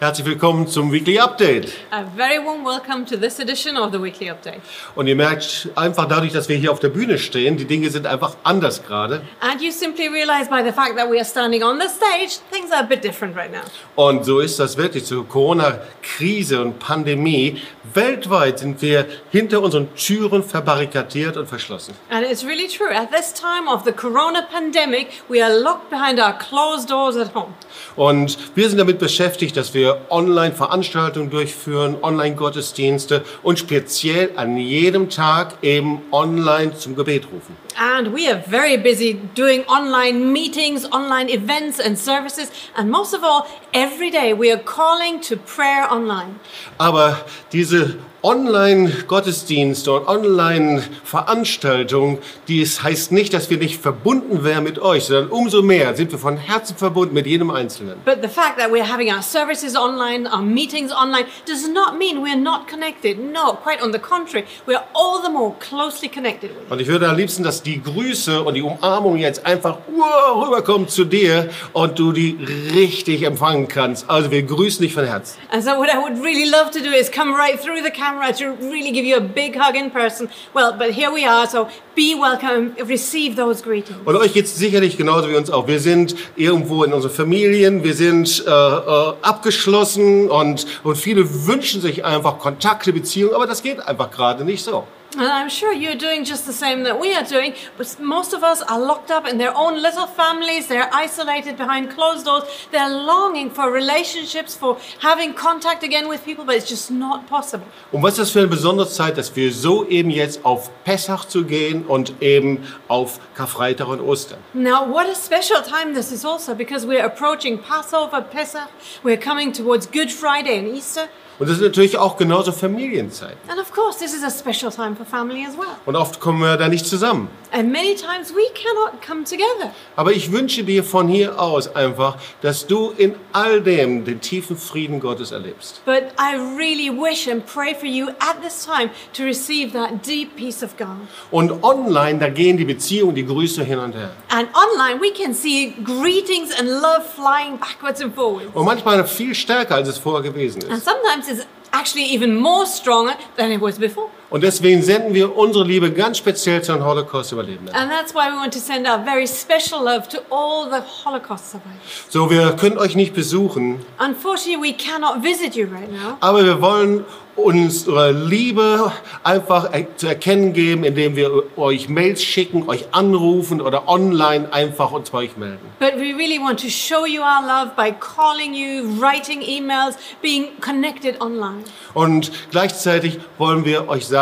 Herzlich willkommen zum Weekly Update. A very warm welcome to this edition of the Weekly Update. Und ihr merkt einfach dadurch, dass wir hier auf der Bühne stehen, die Dinge sind einfach anders gerade. And you simply realize by the fact that we are standing on the stage, things are a bit different right now. Und so ist das wirklich zur Corona-Krise und Pandemie. Weltweit sind wir hinter unseren Türen verbarrikadiert und verschlossen. And it's really true. At this time of the corona pandemic, we are locked behind our closed doors at home. Und wir sind damit beschäftigt, dass wir Online-Veranstaltungen durchführen, Online-Gottesdienste und speziell an jedem Tag eben online zum Gebet rufen. And we are very busy doing online meetings, online events and services. And most of all, every day we are calling to prayer online. Aber diese Online-Gottesdienste und Online-Veranstaltungen, dies heißt nicht, dass wir nicht verbunden wären mit euch, sondern umso mehr sind wir von Herzen verbunden mit jedem Einzelnen. But the fact that we're having our services online, our meetings online, does not mean we're not connected. No, quite on the contrary, we're all the more closely connected with you. Und ich würde am liebsten, dass die Grüße und die Umarmung jetzt einfach wow, rüberkommen zu dir und du die richtig empfangen kannst. Also wir grüßen dich von Herzen. And so, what I would really love to do is come right through the camera to really give you a big hug in person. Well, but here we are, so be welcome, receive those greetings. Und euch geht es sicherlich genauso wie uns auch. Wir sind irgendwo in unseren Familien, wir sind äh, äh, abgeschlossen und, und viele wünschen sich einfach Kontakte, Beziehungen, aber das geht einfach gerade nicht so. And I'm sure you're doing just the same that we are doing, but most of us are locked up in their own little families. They're isolated behind closed doors. They're longing for relationships, for having contact again with people, but it's just not possible. Und was ist das für eine besondere Zeit, dass wir so eben jetzt auf Pessach zu gehen und eben auf Karfreitag und Ostern. Now, what a special time this is also because we're approaching Passover, Pesach, we're coming towards Good Friday and Easter. Und das ist natürlich auch genauso Familienzeit. And of course, this is a special time for family as well. Und oft kommen wir da nicht zusammen. And many times we cannot come together. Aber ich wünsche dir von hier aus einfach, dass du in all dem den tiefen Frieden Gottes erlebst. But I really wish and pray for you at this time to receive that deep peace of God. Und online, da gehen die Beziehungen, die Grüße hin und her. And online, we can see greetings and love flying backwards and forwards. Und manchmal viel stärker, als es vorher gewesen And ist. sometimes it's actually even more stronger than it was before. Und deswegen senden wir unsere Liebe ganz speziell zu den Holocaust-Überlebenden. And that's why we want to send our very special love to all the Holocaust survivors. So, wir können euch nicht besuchen, Unfortunately, we cannot visit you right now. aber wir wollen unsere Liebe einfach zu erkennen geben, indem wir euch Mails schicken, euch anrufen oder online einfach uns bei euch melden. But we really want to show you our love by calling you, writing emails, being connected online. Und gleichzeitig wollen wir euch sagen,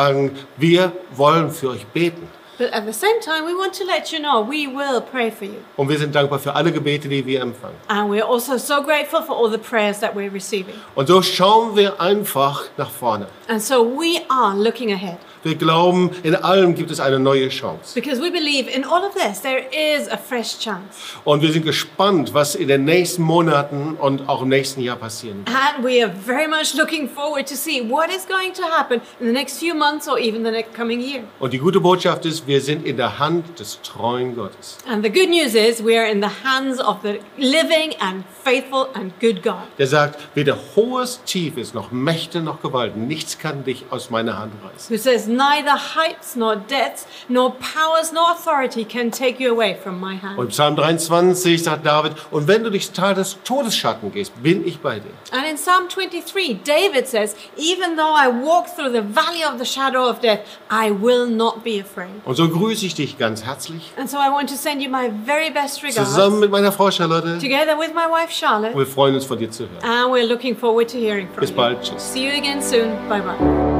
wir wollen für euch beten. But at the same time, we want to let you know we will pray for you. Und wir sind dankbar für alle Gebete, die wir empfangen. And we're also so grateful for all the prayers that we're receiving. Und so schauen wir einfach nach vorne. And so we are looking ahead Wir glauben, in allem gibt es eine neue Chance. because we believe in all of this there is a fresh chance. Und wir sind gespannt, was in den nächsten Monaten und auch im nächsten Jahr passieren wird. And we are very much looking forward to see what is going to happen in the next few months or even the next coming year. Und die gute Botschaft ist, wir sind in der Hand des treuen Gottes. And the good news is we are in the hands of the living and faithful and good God. Der sagt, weder hohes, tiefes, noch Mächte, noch Gewalten, nichts kann dich aus meiner Hand reißen. Who says, Neither heights nor depths, nor powers nor authority can take you away from my hand. Und Psalm 23 sagt David, und wenn du durchs Tal des Todesschatten gehst, bin ich bei dir. And in Psalm 23, David says, Even though I walk through the valley of the shadow of death, I will not be afraid. Und so grüße ich dich ganz herzlich, And so I want to send you my very best regards, zusammen mit meiner Frau Charlotte. together with my wife Charlotte, Wir freuen uns, von dir zu hören. and we're looking forward to hearing from Bis you. bald. Tschüss. See you again soon. Bye bye.